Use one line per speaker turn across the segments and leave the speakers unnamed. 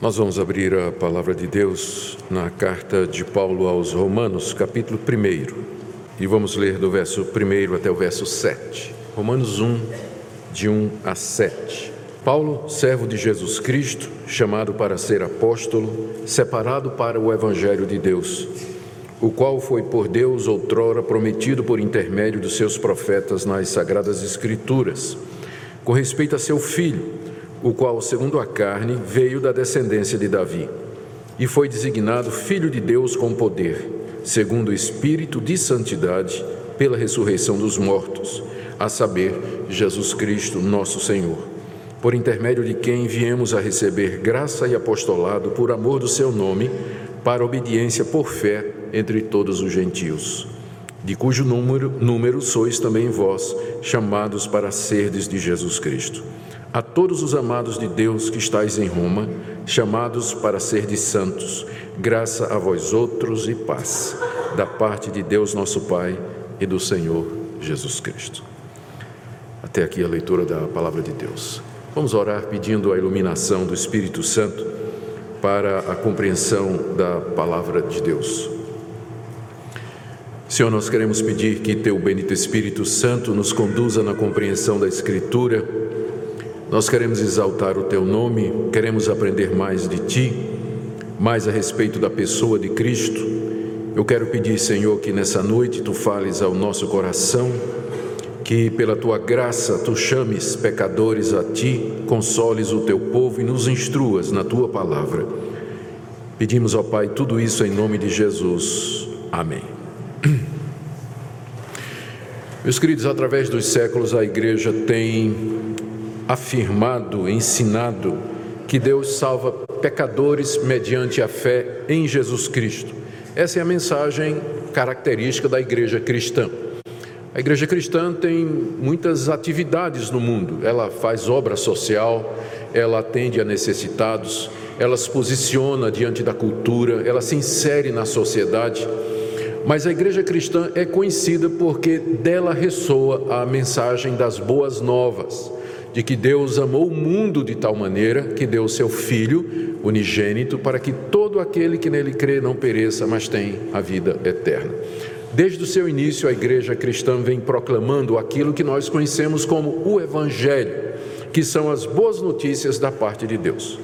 Nós vamos abrir a palavra de Deus na carta de Paulo aos Romanos, capítulo 1, e vamos ler do verso 1 até o verso 7. Romanos 1, de 1 a 7. Paulo, servo de Jesus Cristo, chamado para ser apóstolo, separado para o Evangelho de Deus, o qual foi por Deus outrora prometido por intermédio dos seus profetas nas Sagradas Escrituras, com respeito a seu filho o qual, segundo a carne, veio da descendência de Davi, e foi designado Filho de Deus com poder, segundo o Espírito de Santidade, pela ressurreição dos mortos, a saber, Jesus Cristo, nosso Senhor, por intermédio de quem viemos a receber graça e apostolado por amor do seu nome, para obediência por fé entre todos os gentios, de cujo número, número sois também vós, chamados para serdes de Jesus Cristo a todos os amados de Deus que estáis em Roma, chamados para ser de santos, graça a vós outros e paz, da parte de Deus nosso Pai e do Senhor Jesus Cristo. Até aqui a leitura da palavra de Deus. Vamos orar pedindo a iluminação do Espírito Santo para a compreensão da palavra de Deus. Senhor, nós queremos pedir que Teu bendito Espírito Santo nos conduza na compreensão da Escritura nós queremos exaltar o teu nome, queremos aprender mais de ti, mais a respeito da pessoa de Cristo. Eu quero pedir, Senhor, que nessa noite tu fales ao nosso coração, que pela tua graça tu chames pecadores a ti, consoles o teu povo e nos instruas na tua palavra. Pedimos ao Pai tudo isso em nome de Jesus. Amém. Meus queridos, através dos séculos a igreja tem afirmado, ensinado que Deus salva pecadores mediante a fé em Jesus Cristo. Essa é a mensagem característica da igreja cristã. A igreja cristã tem muitas atividades no mundo. Ela faz obra social, ela atende a necessitados, ela se posiciona diante da cultura, ela se insere na sociedade. Mas a igreja cristã é conhecida porque dela ressoa a mensagem das boas novas de que Deus amou o mundo de tal maneira que deu o seu Filho unigênito para que todo aquele que nele crê não pereça, mas tenha a vida eterna. Desde o seu início, a igreja cristã vem proclamando aquilo que nós conhecemos como o Evangelho, que são as boas notícias da parte de Deus.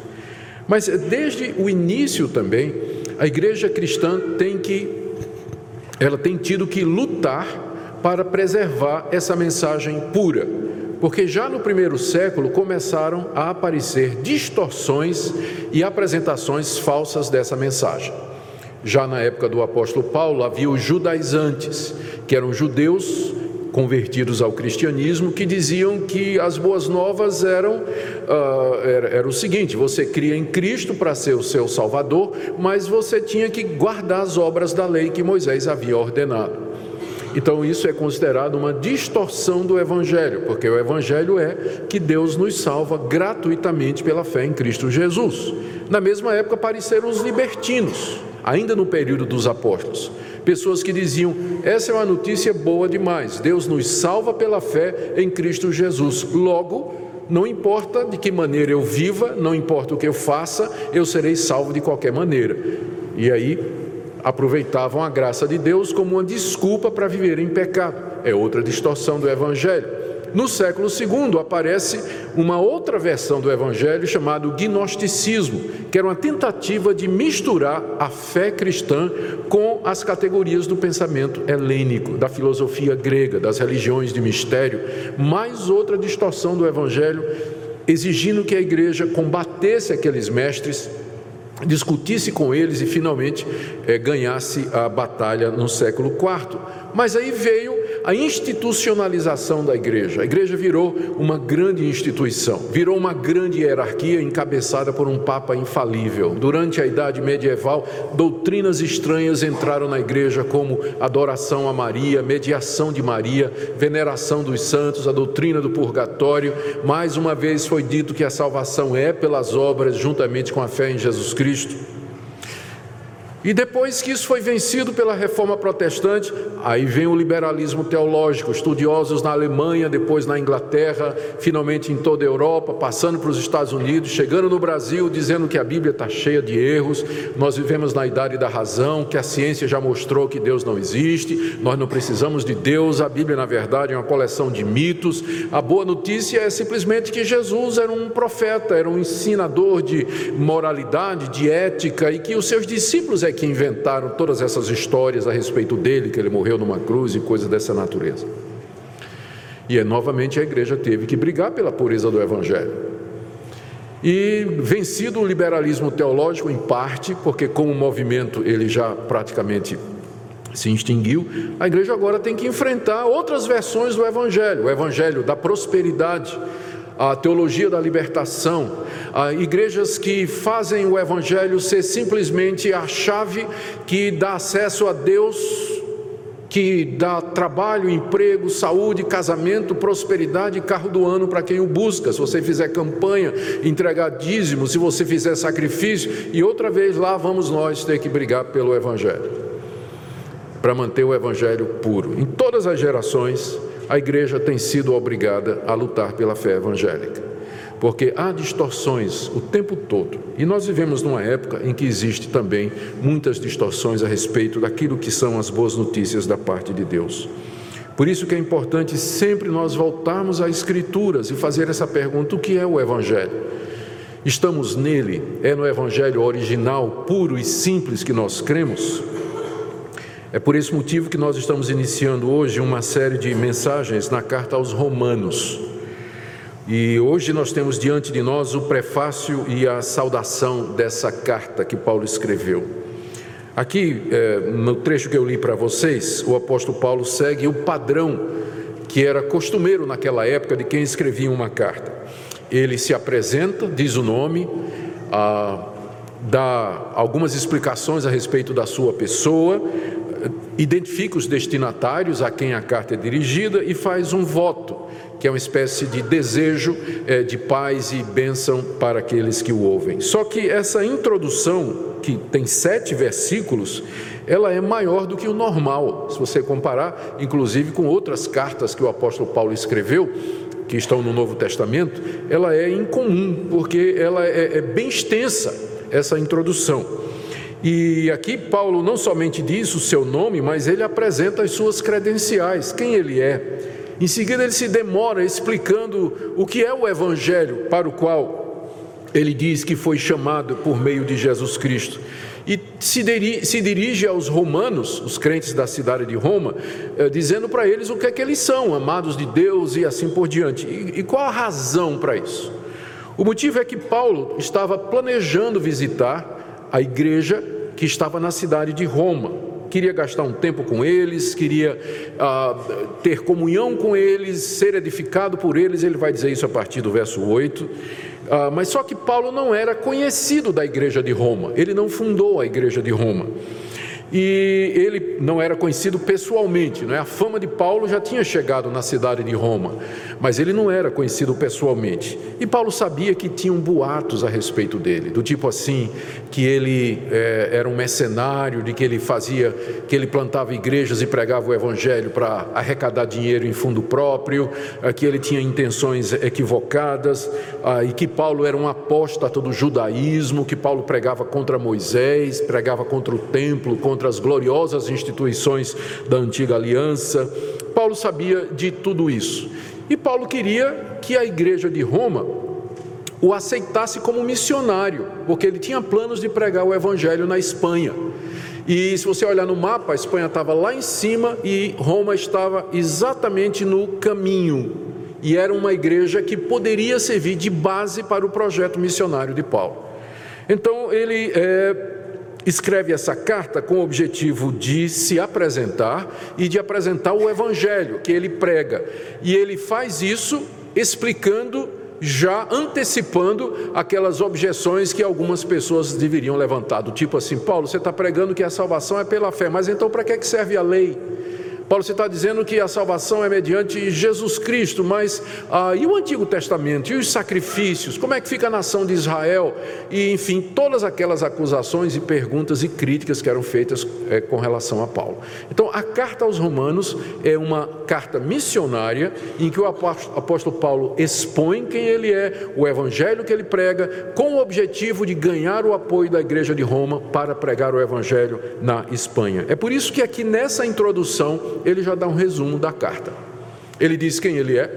Mas desde o início também, a igreja cristã tem que, ela tem tido que lutar para preservar essa mensagem pura, porque já no primeiro século começaram a aparecer distorções e apresentações falsas dessa mensagem. Já na época do apóstolo Paulo havia os judaizantes, que eram judeus convertidos ao cristianismo, que diziam que as boas novas eram uh, era, era, o seguinte: você cria em Cristo para ser o seu Salvador, mas você tinha que guardar as obras da lei que Moisés havia ordenado. Então, isso é considerado uma distorção do Evangelho, porque o Evangelho é que Deus nos salva gratuitamente pela fé em Cristo Jesus. Na mesma época apareceram os libertinos, ainda no período dos apóstolos. Pessoas que diziam: essa é uma notícia boa demais, Deus nos salva pela fé em Cristo Jesus. Logo, não importa de que maneira eu viva, não importa o que eu faça, eu serei salvo de qualquer maneira. E aí aproveitavam a graça de Deus como uma desculpa para viver em pecado. É outra distorção do Evangelho. No século II aparece uma outra versão do Evangelho chamado gnosticismo, que era uma tentativa de misturar a fé cristã com as categorias do pensamento helênico, da filosofia grega, das religiões de mistério. Mais outra distorção do Evangelho, exigindo que a igreja combatesse aqueles mestres discutisse com eles e finalmente é, ganhasse a batalha no século IV. Mas aí veio a institucionalização da igreja. A igreja virou uma grande instituição, virou uma grande hierarquia encabeçada por um papa infalível. Durante a idade medieval, doutrinas estranhas entraram na igreja como adoração a Maria, mediação de Maria, veneração dos santos, a doutrina do purgatório. Mais uma vez foi dito que a salvação é pelas obras juntamente com a fé em Jesus Cristo. E depois que isso foi vencido pela reforma protestante, aí vem o liberalismo teológico, estudiosos na Alemanha, depois na Inglaterra, finalmente em toda a Europa, passando para os Estados Unidos, chegando no Brasil, dizendo que a Bíblia está cheia de erros, nós vivemos na idade da razão, que a ciência já mostrou que Deus não existe, nós não precisamos de Deus, a Bíblia, na verdade, é uma coleção de mitos. A boa notícia é simplesmente que Jesus era um profeta, era um ensinador de moralidade, de ética, e que os seus discípulos é que inventaram todas essas histórias a respeito dele, que ele morreu numa cruz e coisas dessa natureza. E é, novamente a igreja teve que brigar pela pureza do Evangelho. E vencido o liberalismo teológico, em parte, porque como movimento ele já praticamente se extinguiu, a igreja agora tem que enfrentar outras versões do Evangelho, o Evangelho da prosperidade, a teologia da libertação, a igrejas que fazem o Evangelho ser simplesmente a chave que dá acesso a Deus, que dá trabalho, emprego, saúde, casamento, prosperidade e carro do ano para quem o busca. Se você fizer campanha, entregar dízimo, se você fizer sacrifício, e outra vez lá vamos nós ter que brigar pelo Evangelho para manter o Evangelho puro. Em todas as gerações, a igreja tem sido obrigada a lutar pela fé evangélica, porque há distorções o tempo todo, e nós vivemos numa época em que existe também muitas distorções a respeito daquilo que são as boas notícias da parte de Deus. Por isso que é importante sempre nós voltarmos às Escrituras e fazer essa pergunta: o que é o Evangelho? Estamos nele? É no Evangelho original, puro e simples que nós cremos? É por esse motivo que nós estamos iniciando hoje uma série de mensagens na carta aos Romanos. E hoje nós temos diante de nós o prefácio e a saudação dessa carta que Paulo escreveu. Aqui, é, no trecho que eu li para vocês, o apóstolo Paulo segue o padrão que era costumeiro naquela época de quem escrevia uma carta. Ele se apresenta, diz o nome, ah, dá algumas explicações a respeito da sua pessoa, identifica os destinatários a quem a carta é dirigida e faz um voto, que é uma espécie de desejo é, de paz e bênção para aqueles que o ouvem. Só que essa introdução, que tem sete versículos, ela é maior do que o normal, se você comparar, inclusive, com outras cartas que o apóstolo Paulo escreveu, que estão no Novo Testamento, ela é incomum, porque ela é, é bem extensa, essa introdução. E aqui Paulo não somente diz o seu nome, mas ele apresenta as suas credenciais, quem ele é. Em seguida, ele se demora explicando o que é o evangelho para o qual ele diz que foi chamado por meio de Jesus Cristo. E se, dirige aos romanos, os crentes da cidade de Roma, eh, dizendo para eles o que é que eles são, amados de Deus e assim por diante. E qual a razão para isso? O motivo é que Paulo estava planejando visitar a igreja que estava na cidade de Roma. Queria gastar um tempo com eles, queria ah, ter comunhão com eles, ser edificado por eles. Ele vai dizer isso a partir do verso 8. Ah, mas só que Paulo não era conhecido da igreja de Roma, ele não fundou a igreja de Roma e ele não era conhecido pessoalmente, não é? A fama de Paulo já tinha chegado na cidade de Roma, mas ele não era conhecido pessoalmente. E Paulo sabia que tinham boatos a respeito dele, do tipo assim que ele é, era um mercenário, de que ele fazia, que ele plantava igrejas e pregava o evangelho para arrecadar dinheiro em fundo próprio, é, que ele tinha intenções equivocadas, é, e que Paulo era um apóstata do judaísmo, que Paulo pregava contra Moisés, pregava contra o templo, contra contra as gloriosas instituições da antiga aliança. Paulo sabia de tudo isso. E Paulo queria que a igreja de Roma o aceitasse como missionário, porque ele tinha planos de pregar o evangelho na Espanha. E se você olhar no mapa, a Espanha estava lá em cima e Roma estava exatamente no caminho. E era uma igreja que poderia servir de base para o projeto missionário de Paulo. Então ele é, escreve essa carta com o objetivo de se apresentar e de apresentar o evangelho que ele prega. E ele faz isso explicando, já antecipando aquelas objeções que algumas pessoas deveriam levantar, do tipo assim: Paulo, você está pregando que a salvação é pela fé, mas então para que serve a lei? Paulo está dizendo que a salvação é mediante Jesus Cristo, mas ah, e o Antigo Testamento, e os sacrifícios, como é que fica a nação de Israel? E enfim, todas aquelas acusações e perguntas e críticas que eram feitas é, com relação a Paulo. Então, a carta aos Romanos é uma carta missionária em que o apóstolo Paulo expõe quem ele é, o evangelho que ele prega, com o objetivo de ganhar o apoio da igreja de Roma para pregar o evangelho na Espanha. É por isso que aqui nessa introdução ele já dá um resumo da carta. Ele diz quem ele é,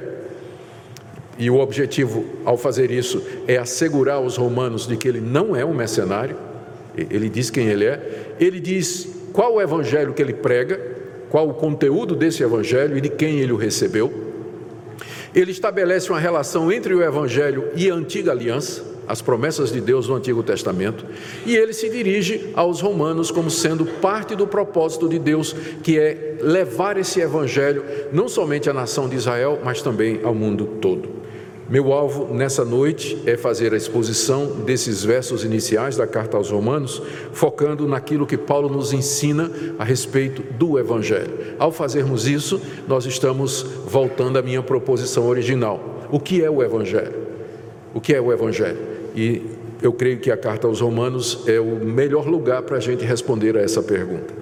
e o objetivo ao fazer isso é assegurar aos romanos de que ele não é um mercenário. Ele diz quem ele é, ele diz qual o evangelho que ele prega, qual o conteúdo desse evangelho e de quem ele o recebeu. Ele estabelece uma relação entre o evangelho e a antiga aliança as promessas de Deus no Antigo Testamento, e ele se dirige aos romanos como sendo parte do propósito de Deus, que é levar esse evangelho não somente à nação de Israel, mas também ao mundo todo. Meu alvo nessa noite é fazer a exposição desses versos iniciais da carta aos Romanos, focando naquilo que Paulo nos ensina a respeito do Evangelho. Ao fazermos isso, nós estamos voltando à minha proposição original. O que é o Evangelho? O que é o Evangelho? E eu creio que a carta aos Romanos é o melhor lugar para a gente responder a essa pergunta,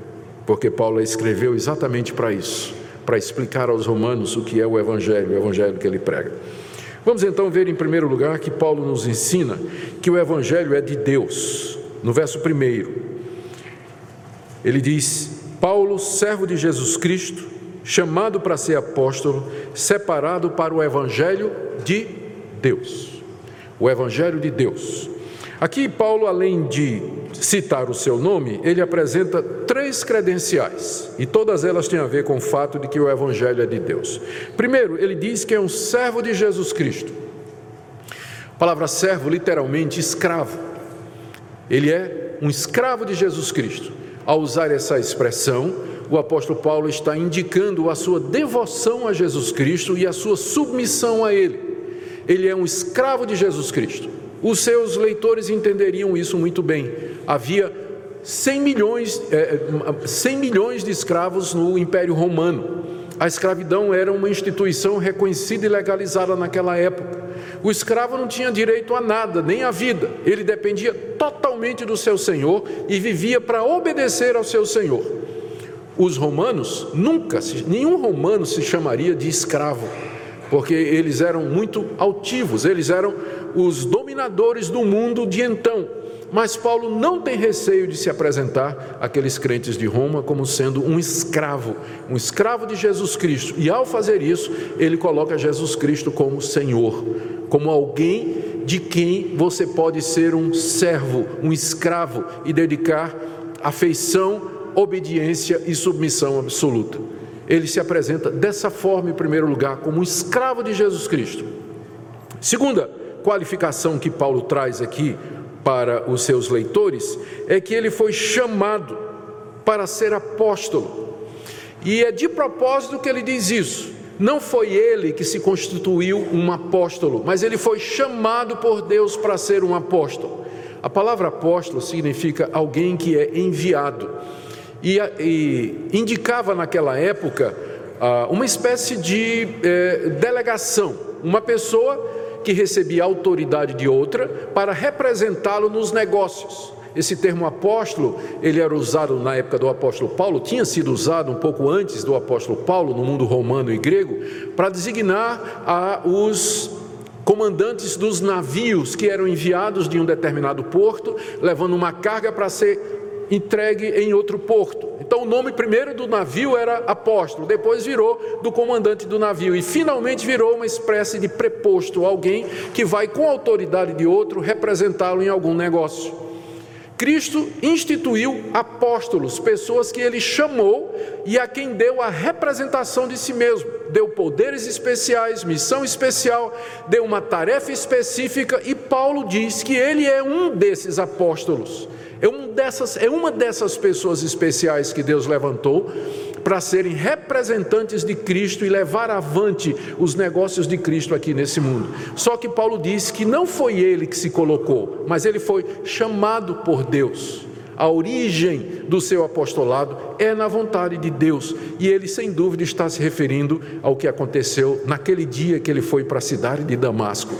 porque Paulo escreveu exatamente para isso, para explicar aos Romanos o que é o Evangelho, o Evangelho que ele prega. Vamos então ver em primeiro lugar que Paulo nos ensina que o Evangelho é de Deus. No verso primeiro, ele diz: Paulo, servo de Jesus Cristo, chamado para ser apóstolo, separado para o Evangelho de Deus o Evangelho de Deus. Aqui, Paulo, além de citar o seu nome, ele apresenta três credenciais, e todas elas têm a ver com o fato de que o Evangelho é de Deus. Primeiro, ele diz que é um servo de Jesus Cristo. A palavra servo, literalmente, escravo. Ele é um escravo de Jesus Cristo. Ao usar essa expressão, o apóstolo Paulo está indicando a sua devoção a Jesus Cristo e a sua submissão a Ele ele é um escravo de Jesus Cristo. Os seus leitores entenderiam isso muito bem. Havia 100 milhões, é, 100 milhões de escravos no Império Romano. A escravidão era uma instituição reconhecida e legalizada naquela época. O escravo não tinha direito a nada, nem à vida. Ele dependia totalmente do seu senhor e vivia para obedecer ao seu senhor. Os romanos nunca, nenhum romano se chamaria de escravo porque eles eram muito altivos, eles eram os dominadores do mundo de então. Mas Paulo não tem receio de se apresentar àqueles crentes de Roma como sendo um escravo, um escravo de Jesus Cristo. E ao fazer isso, ele coloca Jesus Cristo como Senhor, como alguém de quem você pode ser um servo, um escravo e dedicar afeição, obediência e submissão absoluta ele se apresenta dessa forma, em primeiro lugar, como um escravo de Jesus Cristo. Segunda qualificação que Paulo traz aqui para os seus leitores é que ele foi chamado para ser apóstolo. E é de propósito que ele diz isso. Não foi ele que se constituiu um apóstolo, mas ele foi chamado por Deus para ser um apóstolo. A palavra apóstolo significa alguém que é enviado e, e indicava naquela época ah, uma espécie de eh, delegação, uma pessoa que recebia autoridade de outra para representá-lo nos negócios. Esse termo apóstolo, ele era usado na época do apóstolo Paulo, tinha sido usado um pouco antes do apóstolo Paulo, no mundo romano e grego, para designar a os comandantes dos navios que eram enviados de um determinado porto, levando uma carga para ser entregue em outro porto. Então o nome primeiro do navio era apóstolo, depois virou do comandante do navio e finalmente virou uma espécie de preposto, alguém que vai com a autoridade de outro representá-lo em algum negócio. Cristo instituiu apóstolos, pessoas que ele chamou e a quem deu a representação de si mesmo, deu poderes especiais, missão especial, deu uma tarefa específica e Paulo diz que ele é um desses apóstolos. É, um dessas, é uma dessas pessoas especiais que Deus levantou para serem representantes de Cristo e levar avante os negócios de Cristo aqui nesse mundo. Só que Paulo diz que não foi ele que se colocou, mas ele foi chamado por Deus. a origem do seu apostolado é na vontade de Deus. E ele, sem dúvida, está se referindo ao que aconteceu naquele dia que ele foi para a cidade de Damasco.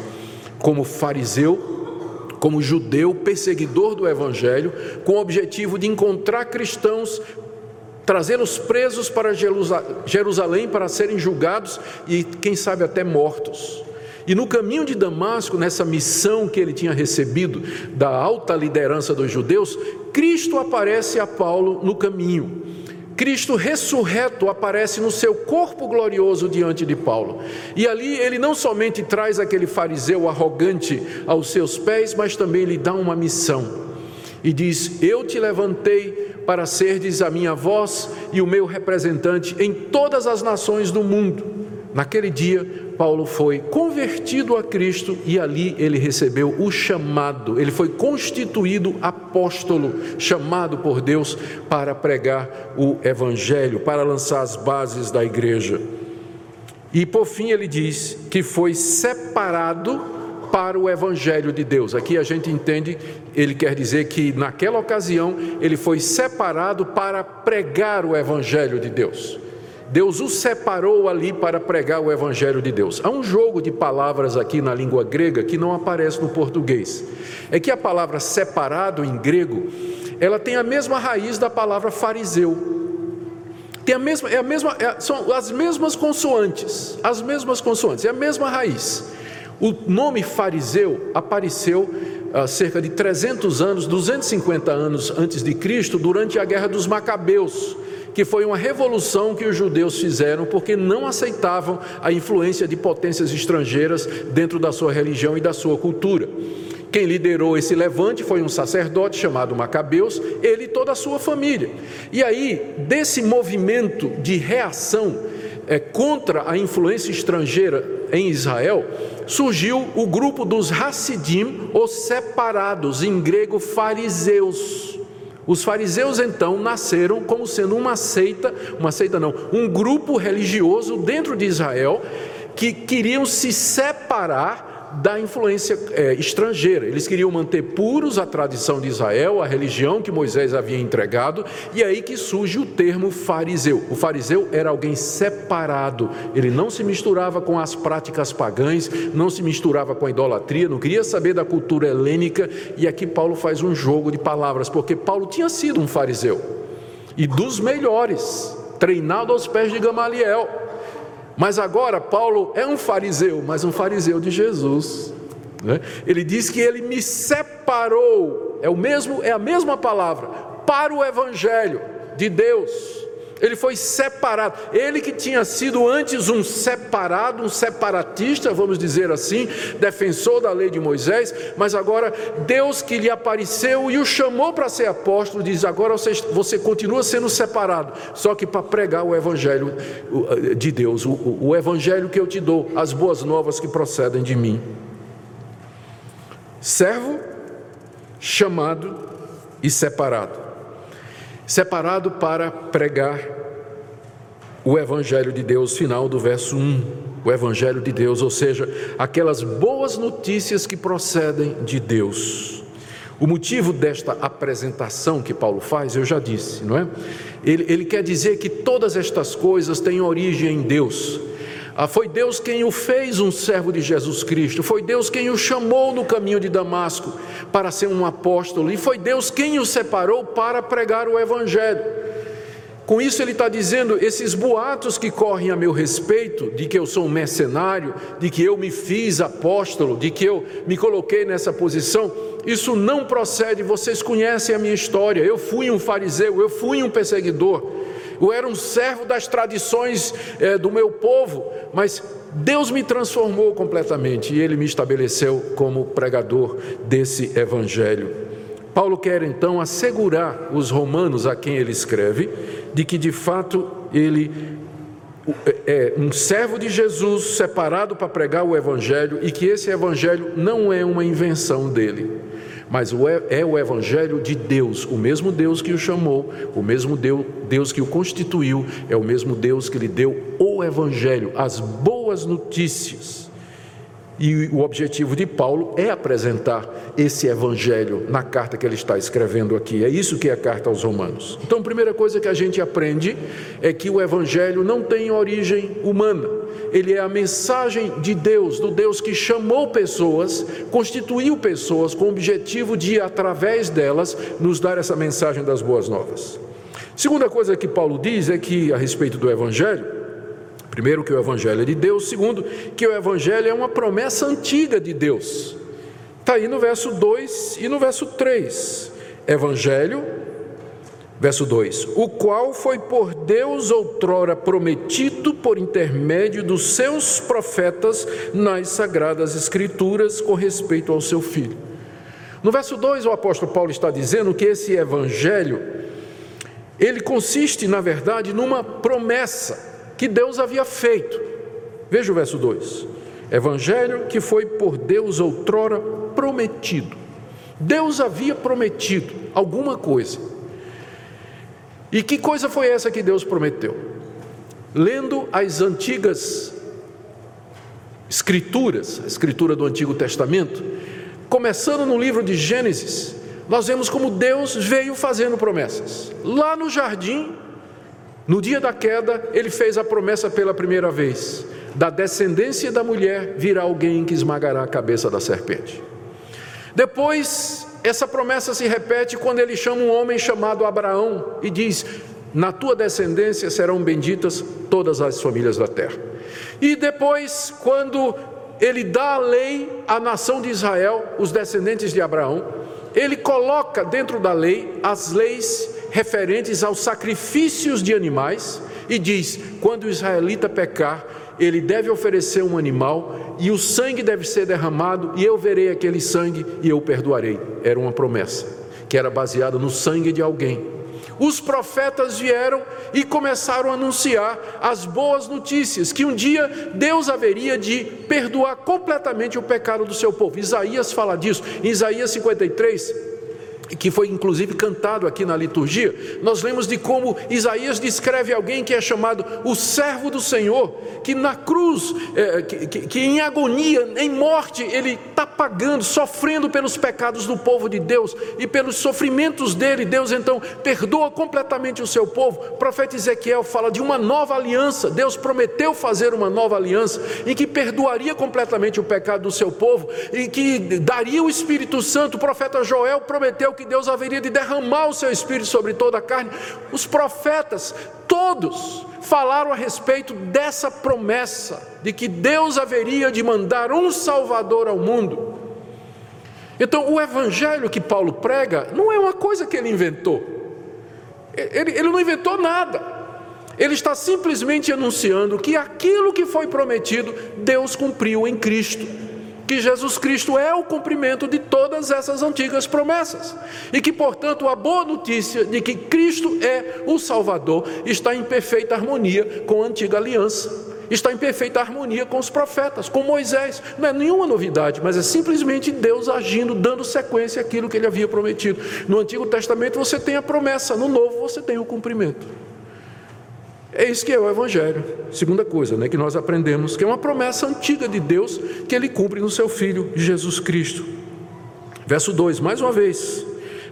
Como fariseu, como judeu, perseguidor do evangelho, com o objetivo de encontrar cristãos trazê-los presos para Jerusalém para serem julgados e, quem sabe, até mortos. E no caminho de Damasco, nessa missão que ele tinha recebido da alta liderança dos judeus, Cristo aparece a Paulo no caminho. Cristo ressurreto aparece no seu corpo glorioso diante de Paulo. E ali ele não somente traz aquele fariseu arrogante aos seus pés, mas também lhe dá uma missão. E diz: Eu te levantei para serdes a minha voz e o meu representante em todas as nações do mundo. Naquele dia, Paulo foi convertido a Cristo e ali ele recebeu o chamado, ele foi constituído apóstolo, chamado por Deus para pregar o Evangelho, para lançar as bases da igreja. E por fim ele diz que foi separado para o Evangelho de Deus. Aqui a gente entende, ele quer dizer que naquela ocasião ele foi separado para pregar o Evangelho de Deus. Deus o separou ali para pregar o Evangelho de Deus. Há um jogo de palavras aqui na língua grega que não aparece no português. É que a palavra separado em grego, ela tem a mesma raiz da palavra fariseu. Tem a mesma, é a mesma, é, são as mesmas consoantes, as mesmas consoantes, é a mesma raiz. O nome fariseu apareceu há cerca de 300 anos, 250 anos antes de Cristo, durante a Guerra dos Macabeus, que foi uma revolução que os judeus fizeram porque não aceitavam a influência de potências estrangeiras dentro da sua religião e da sua cultura. Quem liderou esse levante foi um sacerdote chamado Macabeus, ele e toda a sua família. E aí, desse movimento de reação é, contra a influência estrangeira em Israel, surgiu o grupo dos Hassidim, os separados, em grego fariseus. Os fariseus então nasceram como sendo uma seita, uma seita não, um grupo religioso dentro de Israel que queriam se separar da influência é, estrangeira. Eles queriam manter puros a tradição de Israel, a religião que Moisés havia entregado, e é aí que surge o termo fariseu. O fariseu era alguém separado, ele não se misturava com as práticas pagãs, não se misturava com a idolatria, não queria saber da cultura helênica, e aqui Paulo faz um jogo de palavras, porque Paulo tinha sido um fariseu, e dos melhores, treinado aos pés de Gamaliel. Mas agora Paulo é um fariseu, mas um fariseu de Jesus. Né? Ele diz que ele me separou, é o mesmo, é a mesma palavra, para o evangelho de Deus ele foi separado. Ele que tinha sido antes um separado, um separatista, vamos dizer assim, defensor da lei de Moisés, mas agora Deus que lhe apareceu e o chamou para ser apóstolo, diz: agora você, você continua sendo separado, só que para pregar o evangelho de Deus, o, o evangelho que eu te dou, as boas novas que procedem de mim. Servo, chamado e separado separado para pregar o Evangelho de Deus, final do verso 1. O Evangelho de Deus, ou seja, aquelas boas notícias que procedem de Deus. O motivo desta apresentação que Paulo faz, eu já disse, não é? Ele, ele quer dizer que todas estas coisas têm origem em Deus foi Deus quem o fez um servo de Jesus Cristo, foi Deus quem o chamou no caminho de Damasco para ser um apóstolo, e foi Deus quem o separou para pregar o Evangelho. Com isso, ele está dizendo: esses boatos que correm a meu respeito, de que eu sou um mercenário, de que eu me fiz apóstolo, de que eu me coloquei nessa posição, isso não procede. Vocês conhecem a minha história. Eu fui um fariseu, eu fui um perseguidor, eu era um servo das tradições é, do meu povo, mas Deus me transformou completamente e Ele me estabeleceu como pregador desse evangelho. Paulo quer então assegurar os romanos a quem ele escreve de que de fato ele é um servo de Jesus separado para pregar o evangelho e que esse evangelho não é uma invenção dele mas é o Evangelho de Deus, o mesmo Deus que o chamou, o mesmo Deus que o constituiu, é o mesmo Deus que lhe deu o Evangelho, as boas notícias. E o objetivo de Paulo é apresentar esse evangelho na carta que ele está escrevendo aqui. É isso que é a carta aos Romanos. Então, a primeira coisa que a gente aprende é que o evangelho não tem origem humana. Ele é a mensagem de Deus, do Deus que chamou pessoas, constituiu pessoas com o objetivo de, através delas, nos dar essa mensagem das boas novas. Segunda coisa que Paulo diz é que, a respeito do evangelho, Primeiro, que o Evangelho é de Deus. Segundo, que o Evangelho é uma promessa antiga de Deus. Está aí no verso 2 e no verso 3. Evangelho, verso 2: O qual foi por Deus outrora prometido por intermédio dos seus profetas nas sagradas Escrituras com respeito ao seu filho. No verso 2, o apóstolo Paulo está dizendo que esse Evangelho, ele consiste, na verdade, numa promessa que Deus havia feito. Veja o verso 2: Evangelho que foi por Deus outrora prometido. Deus havia prometido alguma coisa. E que coisa foi essa que Deus prometeu? Lendo as antigas escrituras, a escritura do Antigo Testamento, começando no livro de Gênesis, nós vemos como Deus veio fazendo promessas. Lá no jardim, no dia da queda, ele fez a promessa pela primeira vez: da descendência da mulher virá alguém que esmagará a cabeça da serpente. Depois, essa promessa se repete quando ele chama um homem chamado Abraão e diz: Na tua descendência serão benditas todas as famílias da terra. E depois, quando ele dá a lei à nação de Israel, os descendentes de Abraão, ele coloca dentro da lei as leis referentes aos sacrifícios de animais e diz: quando o israelita pecar, ele deve oferecer um animal e o sangue deve ser derramado, e eu verei aquele sangue e eu perdoarei. Era uma promessa que era baseada no sangue de alguém. Os profetas vieram e começaram a anunciar as boas notícias, que um dia Deus haveria de perdoar completamente o pecado do seu povo. Isaías fala disso, em Isaías 53, que foi inclusive cantado aqui na liturgia, nós lemos de como Isaías descreve alguém que é chamado o servo do Senhor, que na cruz, é, que, que, que, em agonia, em morte, ele está pagando, sofrendo pelos pecados do povo de Deus e pelos sofrimentos dele. Deus então perdoa completamente o seu povo. O profeta Ezequiel fala de uma nova aliança. Deus prometeu fazer uma nova aliança em que perdoaria completamente o pecado do seu povo e que daria o Espírito Santo. O profeta Joel prometeu que que Deus haveria de derramar o seu espírito sobre toda a carne. Os profetas, todos, falaram a respeito dessa promessa de que Deus haveria de mandar um Salvador ao mundo. Então, o evangelho que Paulo prega não é uma coisa que ele inventou, ele, ele não inventou nada. Ele está simplesmente anunciando que aquilo que foi prometido, Deus cumpriu em Cristo que Jesus Cristo é o cumprimento de todas essas antigas promessas e que, portanto, a boa notícia de que Cristo é o Salvador está em perfeita harmonia com a antiga aliança. Está em perfeita harmonia com os profetas, com Moisés. Não é nenhuma novidade, mas é simplesmente Deus agindo, dando sequência àquilo que ele havia prometido. No Antigo Testamento você tem a promessa, no Novo você tem o cumprimento. É isso que é o Evangelho. Segunda coisa né, que nós aprendemos, que é uma promessa antiga de Deus que ele cumpre no seu Filho Jesus Cristo. Verso 2, mais uma vez.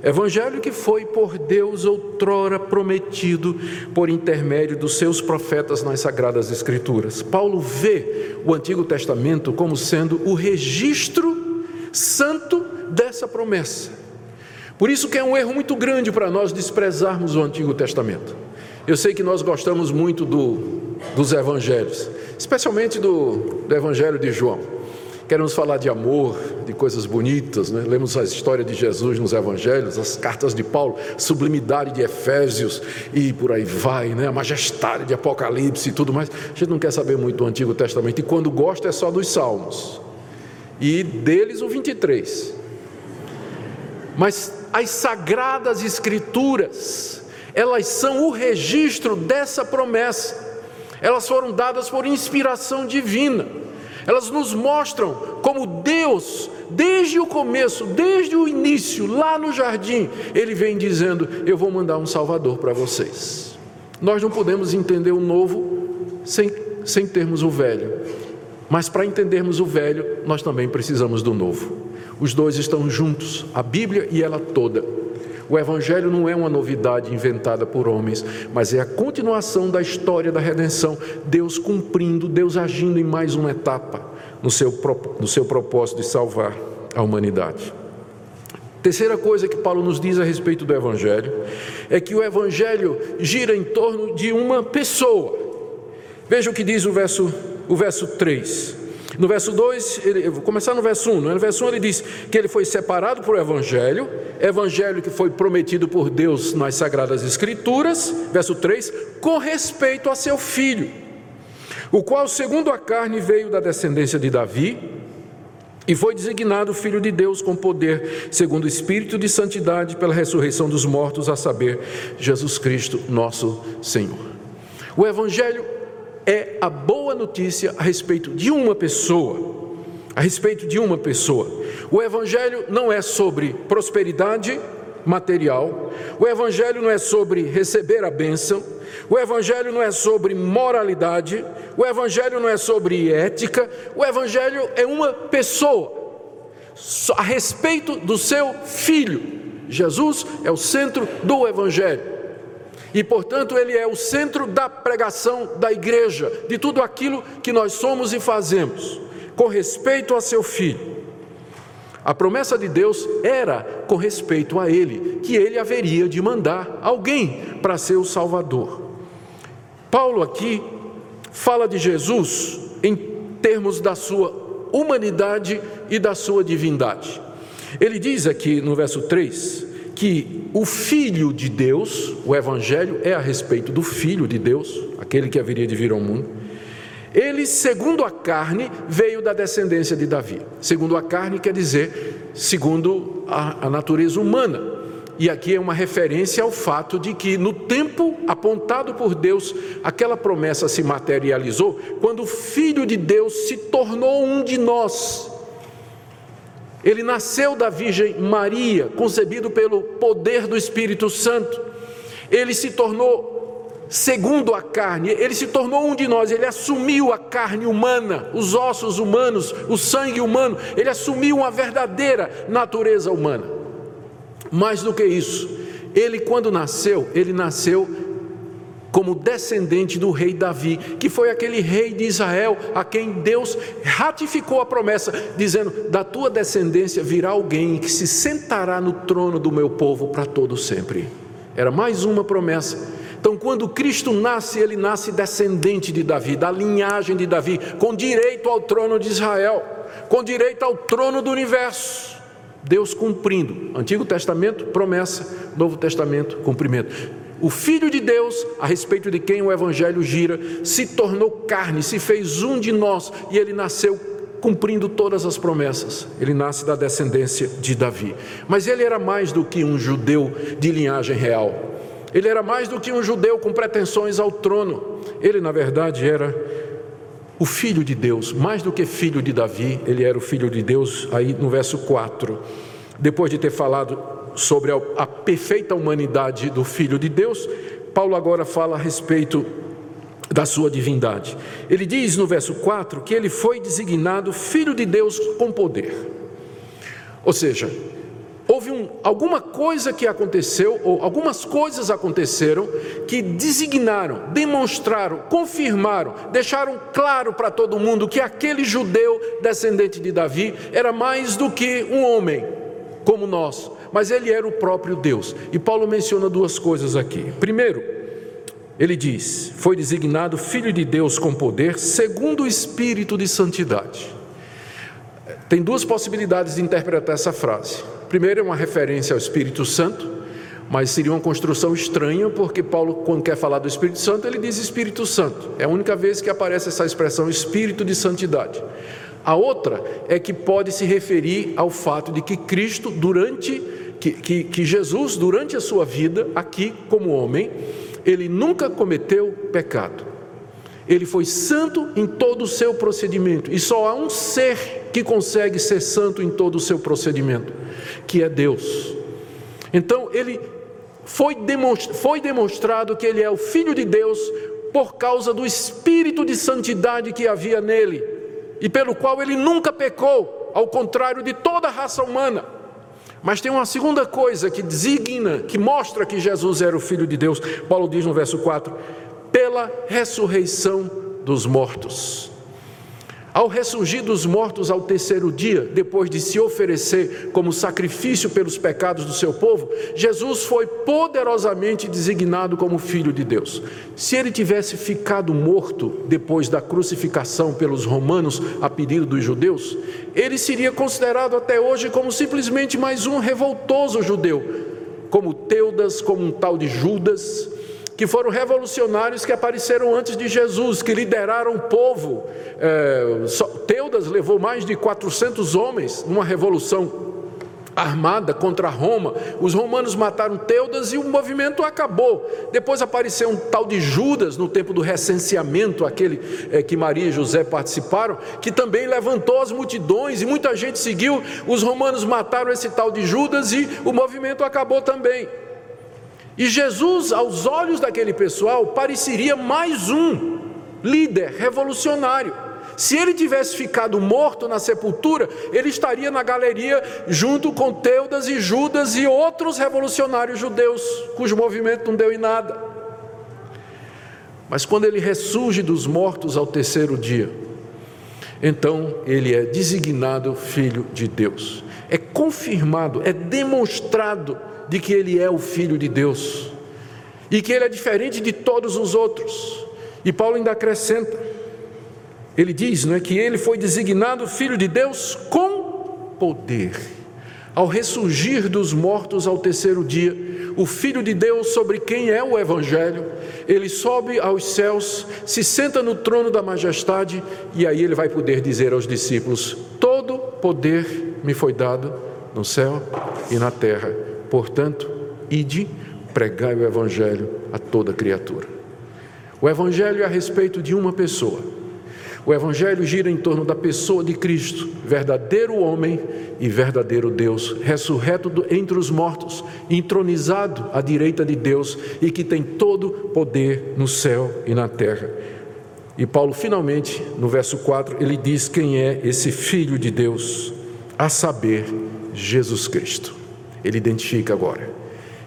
Evangelho que foi por Deus outrora prometido por intermédio dos seus profetas nas Sagradas Escrituras. Paulo vê o Antigo Testamento como sendo o registro santo dessa promessa. Por isso que é um erro muito grande para nós desprezarmos o Antigo Testamento. Eu sei que nós gostamos muito do, dos evangelhos, especialmente do, do evangelho de João. Queremos falar de amor, de coisas bonitas, né? lemos a história de Jesus nos evangelhos, as cartas de Paulo, sublimidade de Efésios e por aí vai, né? a majestade de Apocalipse e tudo mais. A gente não quer saber muito do Antigo Testamento e quando gosta é só dos Salmos e deles o 23. Mas as sagradas Escrituras, elas são o registro dessa promessa. Elas foram dadas por inspiração divina. Elas nos mostram como Deus, desde o começo, desde o início, lá no jardim, Ele vem dizendo: Eu vou mandar um Salvador para vocês. Nós não podemos entender o novo sem, sem termos o velho. Mas para entendermos o velho, nós também precisamos do novo. Os dois estão juntos, a Bíblia e ela toda. O Evangelho não é uma novidade inventada por homens, mas é a continuação da história da redenção, Deus cumprindo, Deus agindo em mais uma etapa no seu, no seu propósito de salvar a humanidade. Terceira coisa que Paulo nos diz a respeito do Evangelho é que o Evangelho gira em torno de uma pessoa. Veja o que diz o verso, o verso 3. No verso 2, ele, vou começar no verso 1. No verso 1 ele diz que ele foi separado por Evangelho, Evangelho que foi prometido por Deus nas Sagradas Escrituras. Verso 3, com respeito a seu filho, o qual, segundo a carne, veio da descendência de Davi e foi designado Filho de Deus com poder, segundo o Espírito de Santidade, pela ressurreição dos mortos, a saber, Jesus Cristo, nosso Senhor. O Evangelho é a boa notícia a respeito de uma pessoa, a respeito de uma pessoa. O Evangelho não é sobre prosperidade material, o Evangelho não é sobre receber a bênção, o Evangelho não é sobre moralidade, o Evangelho não é sobre ética, o Evangelho é uma pessoa, a respeito do seu filho. Jesus é o centro do Evangelho. E, portanto, ele é o centro da pregação da igreja, de tudo aquilo que nós somos e fazemos, com respeito a seu filho. A promessa de Deus era com respeito a ele, que ele haveria de mandar alguém para ser o Salvador. Paulo aqui fala de Jesus em termos da sua humanidade e da sua divindade. Ele diz aqui no verso 3 que o Filho de Deus, o Evangelho é a respeito do Filho de Deus, aquele que haveria de vir ao mundo. Ele, segundo a carne, veio da descendência de Davi. Segundo a carne quer dizer segundo a, a natureza humana. E aqui é uma referência ao fato de que no tempo apontado por Deus, aquela promessa se materializou quando o Filho de Deus se tornou um de nós. Ele nasceu da Virgem Maria, concebido pelo poder do Espírito Santo. Ele se tornou segundo a carne, ele se tornou um de nós, ele assumiu a carne humana, os ossos humanos, o sangue humano, ele assumiu uma verdadeira natureza humana. Mais do que isso, ele, quando nasceu, ele nasceu como descendente do rei Davi, que foi aquele rei de Israel a quem Deus ratificou a promessa, dizendo: Da tua descendência virá alguém que se sentará no trono do meu povo para todo sempre. Era mais uma promessa. Então, quando Cristo nasce, ele nasce descendente de Davi, da linhagem de Davi, com direito ao trono de Israel, com direito ao trono do universo. Deus cumprindo. Antigo Testamento, promessa, Novo Testamento, cumprimento. O Filho de Deus, a respeito de quem o Evangelho gira, se tornou carne, se fez um de nós e ele nasceu cumprindo todas as promessas. Ele nasce da descendência de Davi. Mas ele era mais do que um judeu de linhagem real. Ele era mais do que um judeu com pretensões ao trono. Ele, na verdade, era o filho de Deus, mais do que filho de Davi, ele era o filho de Deus, aí no verso 4. Depois de ter falado sobre a, perfeita humanidade do Filho de Deus, Paulo agora fala a respeito da sua divindade. Ele diz no verso 4 que ele foi designado Filho de Deus com poder. Ou seja, houve um, alguma coisa que aconteceu, ou algumas coisas aconteceram, que designaram, demonstraram, confirmaram, deixaram claro para todo mundo que aquele judeu descendente de Davi era mais do que um homem como nós, mas ele era o próprio Deus. E Paulo menciona duas coisas aqui. Primeiro, ele diz: foi designado Filho de Deus com poder, segundo o Espírito de Santidade. Tem duas possibilidades de interpretar essa frase. Primeiro, é uma referência ao Espírito Santo, mas seria uma construção estranha, porque Paulo, quando quer falar do Espírito Santo, ele diz Espírito Santo. É a única vez que aparece essa expressão Espírito de Santidade. A outra é que pode se referir ao fato de que Cristo, durante que, que, que Jesus, durante a sua vida, aqui como homem, ele nunca cometeu pecado. Ele foi santo em todo o seu procedimento. E só há um ser que consegue ser santo em todo o seu procedimento, que é Deus. Então, ele foi foi demonstrado que ele é o Filho de Deus por causa do Espírito de santidade que havia nele. e pelo qual ele nunca pecou, ao contrário de toda a raça humana. Mas tem uma segunda coisa que designa, que mostra que Jesus era o Filho de Deus. Paulo diz no verso 4: pela ressurreição dos mortos. Ao ressurgir dos mortos ao terceiro dia, depois de se oferecer como sacrifício pelos pecados do seu povo, Jesus foi poderosamente designado como Filho de Deus. Se ele tivesse ficado morto depois da crucificação pelos romanos a pedido dos judeus, ele seria considerado até hoje como simplesmente mais um revoltoso judeu, como Teudas, como um tal de Judas que foram revolucionários que apareceram antes de Jesus, que lideraram o povo. É, Teudas levou mais de 400 homens numa revolução armada contra Roma. Os romanos mataram Teudas e o movimento acabou. Depois apareceu um tal de Judas no tempo do recenseamento, aquele é, que Maria e José participaram, que também levantou as multidões e muita gente seguiu. Os romanos mataram esse tal de Judas e o movimento acabou também. E Jesus, aos olhos daquele pessoal, pareceria mais um líder revolucionário. Se ele tivesse ficado morto na sepultura, ele estaria na galeria junto com Teudas e Judas e outros revolucionários judeus, cujo movimento não deu em nada. Mas quando ele ressurge dos mortos ao terceiro dia, então ele é designado filho de Deus. É confirmado, é demonstrado de que ele é o Filho de Deus e que ele é diferente de todos os outros. E Paulo ainda acrescenta, ele diz né, que ele foi designado Filho de Deus com poder. Ao ressurgir dos mortos ao terceiro dia, o Filho de Deus, sobre quem é o Evangelho, ele sobe aos céus, se senta no trono da majestade, e aí ele vai poder dizer aos discípulos: Todo poder me foi dado no céu e na terra. Portanto, ide, pregai o Evangelho a toda criatura. O Evangelho é a respeito de uma pessoa. O Evangelho gira em torno da pessoa de Cristo, verdadeiro homem e verdadeiro Deus, ressurreto entre os mortos, entronizado à direita de Deus e que tem todo poder no céu e na terra. E Paulo, finalmente, no verso 4, ele diz quem é esse Filho de Deus, a saber, Jesus Cristo. Ele identifica agora.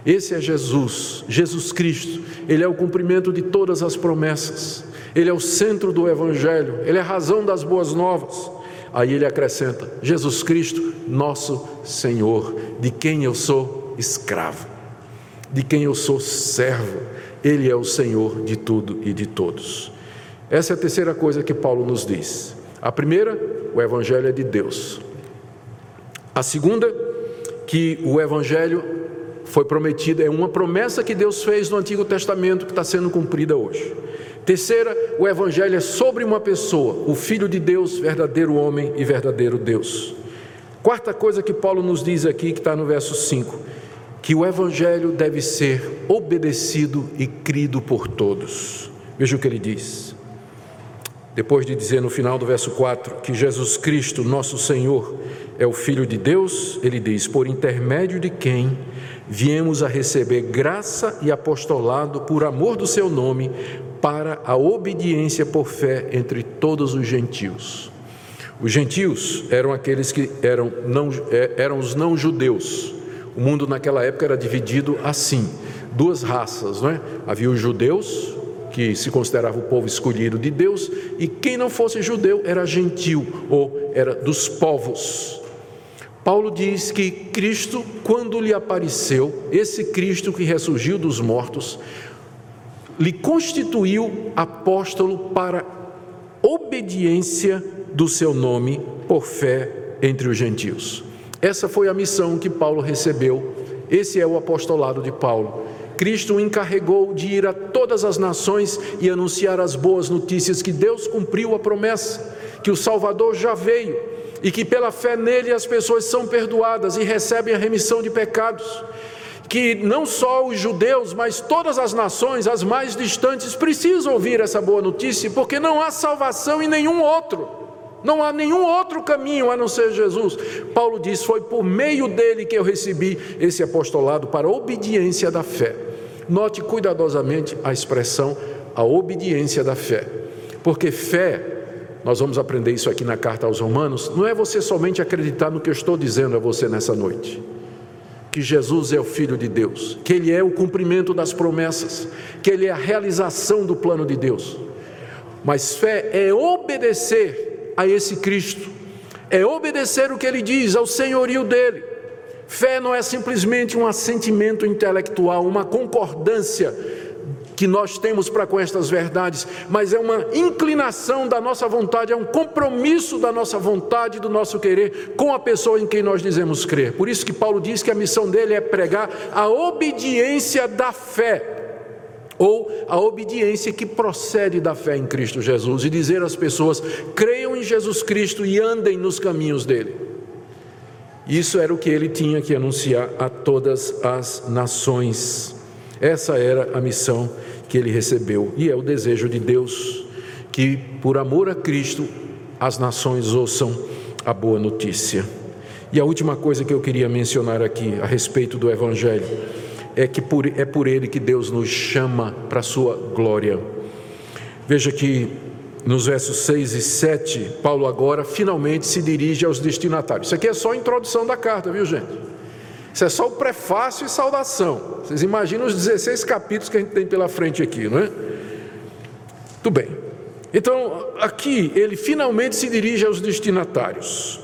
Esse é Jesus, Jesus Cristo. Ele é o cumprimento de todas as promessas. Ele é o centro do Evangelho. Ele é a razão das boas novas. Aí ele acrescenta: Jesus Cristo, nosso Senhor, de quem eu sou escravo, de quem eu sou servo. Ele é o Senhor de tudo e de todos. Essa é a terceira coisa que Paulo nos diz. A primeira, o Evangelho é de Deus. A segunda, que o Evangelho foi prometido, é uma promessa que Deus fez no Antigo Testamento que está sendo cumprida hoje. Terceira, o Evangelho é sobre uma pessoa, o Filho de Deus, verdadeiro homem e verdadeiro Deus. Quarta coisa que Paulo nos diz aqui, que está no verso 5, que o Evangelho deve ser obedecido e crido por todos. Veja o que ele diz. Depois de dizer no final do verso 4 que Jesus Cristo, nosso Senhor, é o Filho de Deus, ele diz: por intermédio de quem viemos a receber graça e apostolado por amor do seu nome, para a obediência por fé entre todos os gentios. Os gentios eram aqueles que eram, não, é, eram os não-judeus. O mundo naquela época era dividido assim: duas raças, não é? Havia os judeus, que se considerava o povo escolhido de Deus, e quem não fosse judeu era gentil, ou era dos povos. Paulo diz que Cristo, quando lhe apareceu, esse Cristo que ressurgiu dos mortos, lhe constituiu apóstolo para obediência do seu nome por fé entre os gentios. Essa foi a missão que Paulo recebeu. Esse é o apostolado de Paulo. Cristo o encarregou de ir a todas as nações e anunciar as boas notícias que Deus cumpriu a promessa, que o Salvador já veio e que pela fé nele as pessoas são perdoadas e recebem a remissão de pecados. Que não só os judeus, mas todas as nações, as mais distantes, precisam ouvir essa boa notícia, porque não há salvação em nenhum outro. Não há nenhum outro caminho a não ser Jesus. Paulo diz: Foi por meio dele que eu recebi esse apostolado para a obediência da fé. Note cuidadosamente a expressão a obediência da fé, porque fé nós vamos aprender isso aqui na carta aos Romanos, não é você somente acreditar no que eu estou dizendo a você nessa noite. Que Jesus é o Filho de Deus, que Ele é o cumprimento das promessas, que Ele é a realização do plano de Deus. Mas fé é obedecer a esse Cristo, é obedecer o que Ele diz, ao senhorio dEle. Fé não é simplesmente um assentimento intelectual, uma concordância que nós temos para com estas verdades, mas é uma inclinação da nossa vontade, é um compromisso da nossa vontade, do nosso querer com a pessoa em quem nós dizemos crer. Por isso que Paulo diz que a missão dele é pregar a obediência da fé, ou a obediência que procede da fé em Cristo Jesus, e dizer às pessoas: creiam em Jesus Cristo e andem nos caminhos dele. Isso era o que ele tinha que anunciar a todas as nações. Essa era a missão que ele recebeu, e é o desejo de Deus que, por amor a Cristo, as nações ouçam a boa notícia. E a última coisa que eu queria mencionar aqui a respeito do Evangelho é que por, é por ele que Deus nos chama para a sua glória. Veja que nos versos 6 e 7, Paulo agora finalmente se dirige aos destinatários. Isso aqui é só a introdução da carta, viu gente? Isso é só o prefácio e saudação. Vocês imaginam os 16 capítulos que a gente tem pela frente aqui, não é? Tudo bem. Então, aqui ele finalmente se dirige aos destinatários.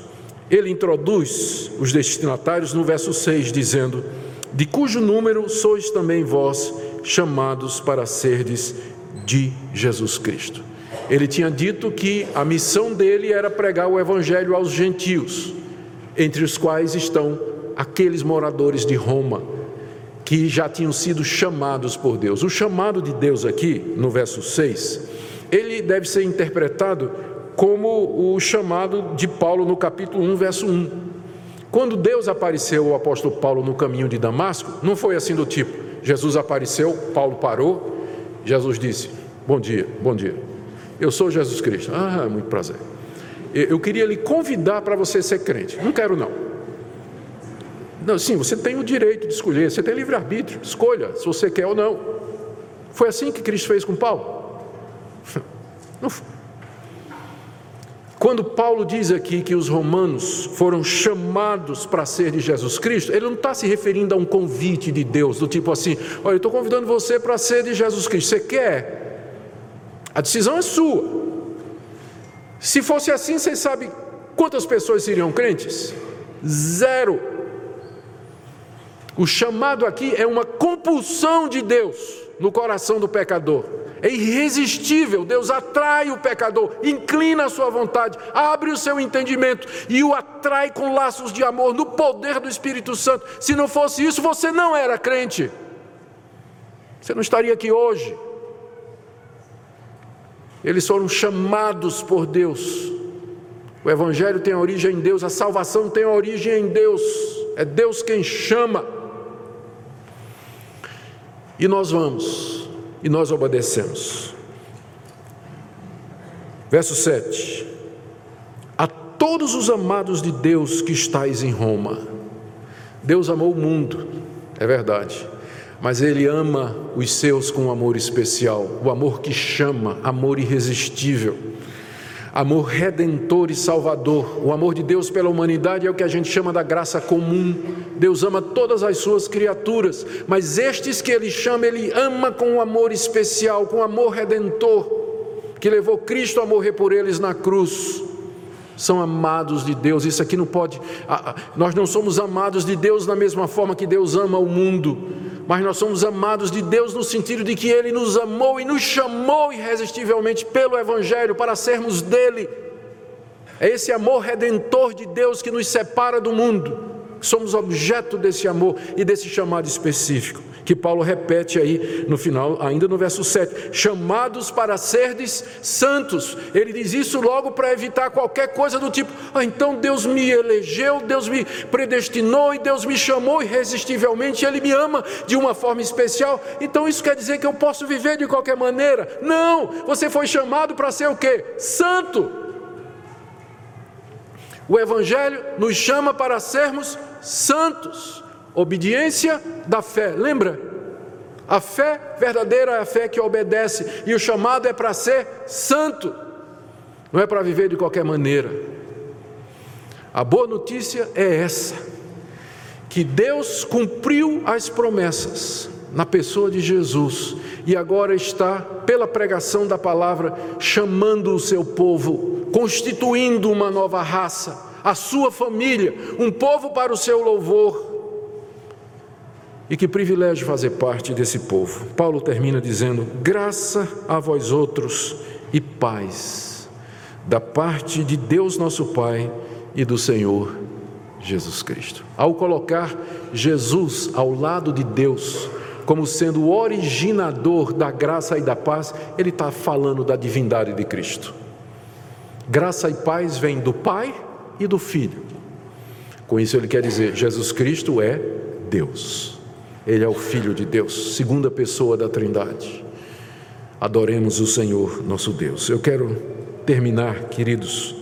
Ele introduz os destinatários no verso 6, dizendo: De cujo número sois também vós chamados para serdes de Jesus Cristo. Ele tinha dito que a missão dele era pregar o evangelho aos gentios, entre os quais estão aqueles moradores de Roma que já tinham sido chamados por Deus. O chamado de Deus aqui, no verso 6, ele deve ser interpretado como o chamado de Paulo no capítulo 1, verso 1. Quando Deus apareceu ao apóstolo Paulo no caminho de Damasco, não foi assim do tipo: Jesus apareceu, Paulo parou, Jesus disse: Bom dia, bom dia. Eu sou Jesus Cristo. Ah, muito prazer. Eu queria lhe convidar para você ser crente. Não quero, não. Não, sim, você tem o direito de escolher, você tem livre-arbítrio, escolha se você quer ou não. Foi assim que Cristo fez com Paulo? Não foi. Quando Paulo diz aqui que os romanos foram chamados para ser de Jesus Cristo, ele não está se referindo a um convite de Deus, do tipo assim: olha, eu estou convidando você para ser de Jesus Cristo, você quer? A decisão é sua. Se fosse assim, você sabe quantas pessoas seriam crentes? Zero. O chamado aqui é uma compulsão de Deus no coração do pecador. É irresistível. Deus atrai o pecador, inclina a sua vontade, abre o seu entendimento e o atrai com laços de amor no poder do Espírito Santo. Se não fosse isso, você não era crente. Você não estaria aqui hoje. Eles foram chamados por Deus. O Evangelho tem origem em Deus, a salvação tem origem em Deus. É Deus quem chama. E nós vamos, e nós obedecemos. Verso 7: A todos os amados de Deus que estáis em Roma, Deus amou o mundo, é verdade, mas Ele ama os seus com um amor especial, o amor que chama, amor irresistível amor redentor e salvador. O amor de Deus pela humanidade é o que a gente chama da graça comum. Deus ama todas as suas criaturas, mas estes que ele chama, ele ama com um amor especial, com um amor redentor, que levou Cristo a morrer por eles na cruz. São amados de Deus, isso aqui não pode. Nós não somos amados de Deus da mesma forma que Deus ama o mundo mas nós somos amados de Deus no sentido de que Ele nos amou e nos chamou irresistivelmente pelo Evangelho para sermos dele. É esse amor redentor de Deus que nos separa do mundo. Somos objeto desse amor e desse chamado específico que Paulo repete aí no final, ainda no verso 7, chamados para serdes santos. Ele diz isso logo para evitar qualquer coisa do tipo, ah, então Deus me elegeu, Deus me predestinou e Deus me chamou irresistivelmente, Ele me ama de uma forma especial, então isso quer dizer que eu posso viver de qualquer maneira? Não, você foi chamado para ser o que? Santo. O Evangelho nos chama para sermos santos. Obediência da fé, lembra? A fé verdadeira é a fé que obedece, e o chamado é para ser santo. não é para viver de qualquer maneira. A boa notícia é essa: que Deus cumpriu as promessas na pessoa de Jesus e agora está, pela pregação da palavra, chamando o seu povo, constituindo uma nova raça, a sua família, um povo para o seu louvor. E que privilégio fazer parte desse povo. Paulo termina dizendo: graça a vós outros e paz, da parte de Deus nosso Pai e do Senhor Jesus Cristo. Ao colocar Jesus ao lado de Deus, como sendo o originador da graça e da paz, ele está falando da divindade de Cristo. Graça e paz vêm do Pai e do Filho. Com isso, ele quer dizer: Jesus Cristo é Deus, ele é o Filho de Deus, segunda pessoa da Trindade. Adoremos o Senhor nosso Deus. Eu quero terminar, queridos,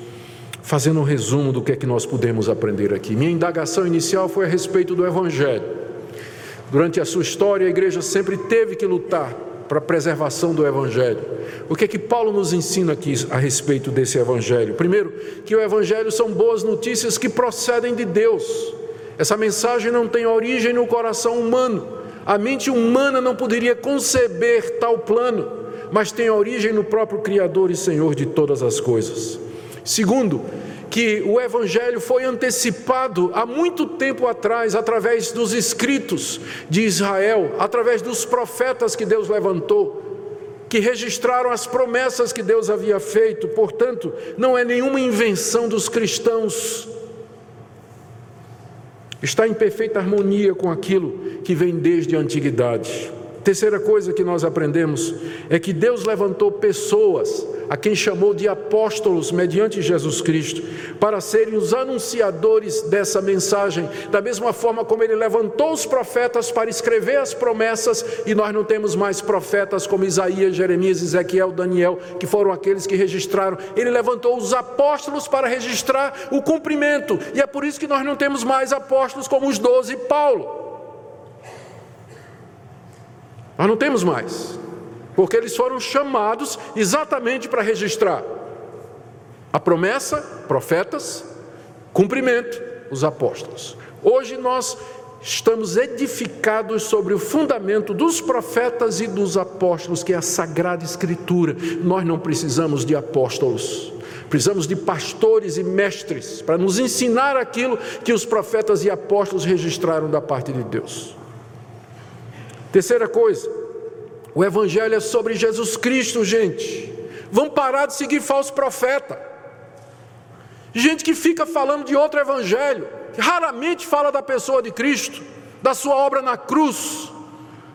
fazendo um resumo do que é que nós podemos aprender aqui. Minha indagação inicial foi a respeito do Evangelho. Durante a sua história, a igreja sempre teve que lutar para a preservação do Evangelho. O que é que Paulo nos ensina aqui a respeito desse Evangelho? Primeiro, que o Evangelho são boas notícias que procedem de Deus. Essa mensagem não tem origem no coração humano. A mente humana não poderia conceber tal plano, mas tem origem no próprio Criador e Senhor de todas as coisas. Segundo, que o Evangelho foi antecipado há muito tempo atrás, através dos escritos de Israel, através dos profetas que Deus levantou, que registraram as promessas que Deus havia feito, portanto, não é nenhuma invenção dos cristãos, está em perfeita harmonia com aquilo que vem desde a antiguidade. Terceira coisa que nós aprendemos é que Deus levantou pessoas, a quem chamou de apóstolos mediante Jesus Cristo, para serem os anunciadores dessa mensagem, da mesma forma como ele levantou os profetas para escrever as promessas, e nós não temos mais profetas como Isaías, Jeremias, Ezequiel, Daniel, que foram aqueles que registraram. Ele levantou os apóstolos para registrar o cumprimento, e é por isso que nós não temos mais apóstolos como os doze e Paulo. Nós não temos mais, porque eles foram chamados exatamente para registrar a promessa, profetas, cumprimento, os apóstolos. Hoje nós estamos edificados sobre o fundamento dos profetas e dos apóstolos, que é a Sagrada Escritura. Nós não precisamos de apóstolos. Precisamos de pastores e mestres para nos ensinar aquilo que os profetas e apóstolos registraram da parte de Deus. Terceira coisa, o Evangelho é sobre Jesus Cristo, gente. Vamos parar de seguir falso profeta. Gente que fica falando de outro Evangelho, que raramente fala da pessoa de Cristo, da sua obra na cruz,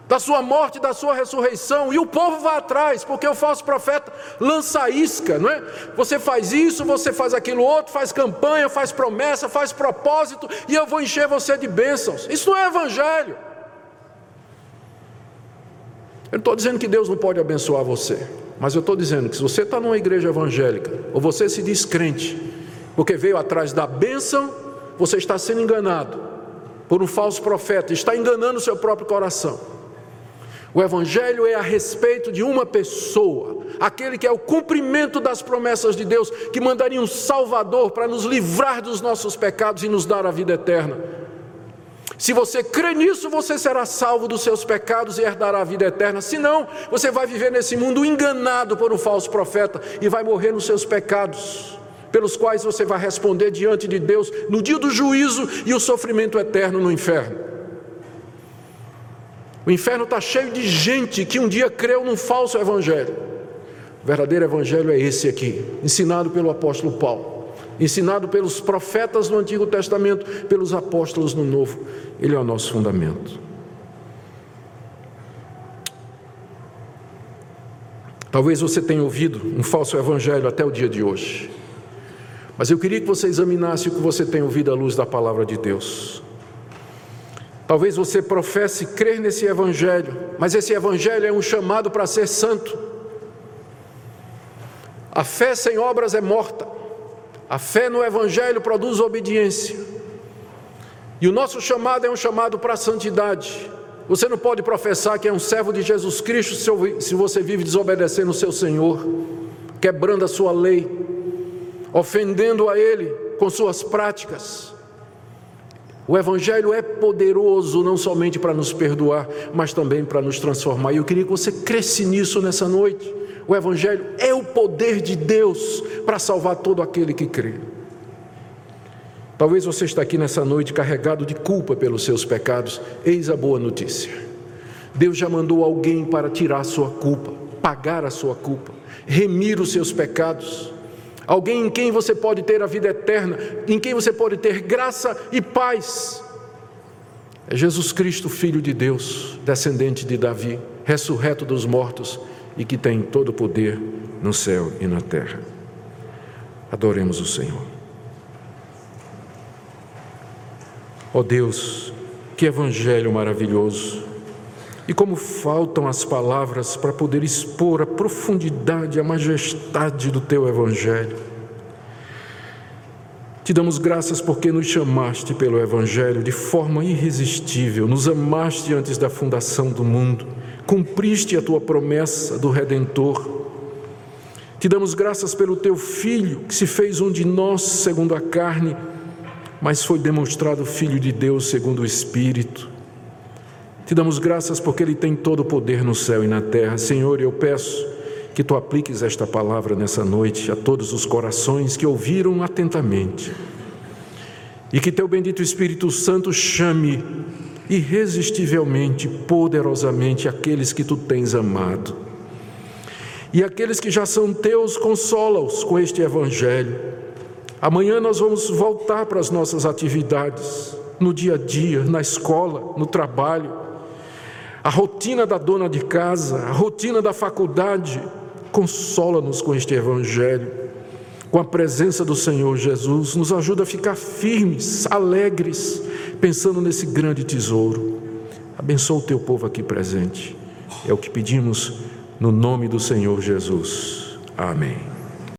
da sua morte, da sua ressurreição, e o povo vai atrás, porque o falso profeta lança isca, não é? Você faz isso, você faz aquilo outro, faz campanha, faz promessa, faz propósito, e eu vou encher você de bênçãos. Isso não é evangelho. Eu não estou dizendo que Deus não pode abençoar você, mas eu estou dizendo que se você está numa igreja evangélica, ou você se diz crente, porque veio atrás da bênção, você está sendo enganado por um falso profeta, está enganando o seu próprio coração. O Evangelho é a respeito de uma pessoa, aquele que é o cumprimento das promessas de Deus, que mandaria um Salvador para nos livrar dos nossos pecados e nos dar a vida eterna. Se você crê nisso, você será salvo dos seus pecados e herdará a vida eterna. Se não, você vai viver nesse mundo enganado por um falso profeta e vai morrer nos seus pecados, pelos quais você vai responder diante de Deus no dia do juízo e o sofrimento eterno no inferno. O inferno está cheio de gente que um dia creu num falso evangelho. O verdadeiro evangelho é esse aqui, ensinado pelo apóstolo Paulo ensinado pelos profetas no Antigo Testamento, pelos apóstolos no Novo. Ele é o nosso fundamento. Talvez você tenha ouvido um falso evangelho até o dia de hoje. Mas eu queria que você examinasse o que você tem ouvido à luz da palavra de Deus. Talvez você professe crer nesse evangelho, mas esse evangelho é um chamado para ser santo. A fé sem obras é morta. A fé no Evangelho produz obediência. E o nosso chamado é um chamado para a santidade. Você não pode professar que é um servo de Jesus Cristo se você vive desobedecendo o seu Senhor, quebrando a sua lei. ofendendo a Ele com suas práticas. O Evangelho é poderoso não somente para nos perdoar, mas também para nos transformar. E eu queria que você cresce nisso nessa noite. O Evangelho é o poder de Deus para salvar todo aquele que crê. Talvez você está aqui nessa noite carregado de culpa pelos seus pecados. Eis a boa notícia. Deus já mandou alguém para tirar a sua culpa, pagar a sua culpa, remir os seus pecados. Alguém em quem você pode ter a vida eterna, em quem você pode ter graça e paz. É Jesus Cristo, Filho de Deus, descendente de Davi, ressurreto dos mortos e que tem todo o poder no céu e na terra. Adoremos o Senhor. Ó oh Deus, que evangelho maravilhoso! E como faltam as palavras para poder expor a profundidade, a majestade do teu evangelho. Te damos graças porque nos chamaste pelo evangelho de forma irresistível, nos amaste antes da fundação do mundo, cumpriste a tua promessa do redentor. Te damos graças pelo teu filho que se fez um de nós segundo a carne mas foi demonstrado Filho de Deus segundo o Espírito. Te damos graças porque Ele tem todo o poder no céu e na terra. Senhor, eu peço que Tu apliques esta palavra nessa noite a todos os corações que ouviram atentamente. E que Teu bendito Espírito Santo chame irresistivelmente, poderosamente aqueles que Tu tens amado. E aqueles que já são Teus, consola-os com este Evangelho Amanhã nós vamos voltar para as nossas atividades, no dia a dia, na escola, no trabalho. A rotina da dona de casa, a rotina da faculdade, consola-nos com este Evangelho, com a presença do Senhor Jesus, nos ajuda a ficar firmes, alegres, pensando nesse grande tesouro. Abençoa o teu povo aqui presente. É o que pedimos no nome do Senhor Jesus. Amém.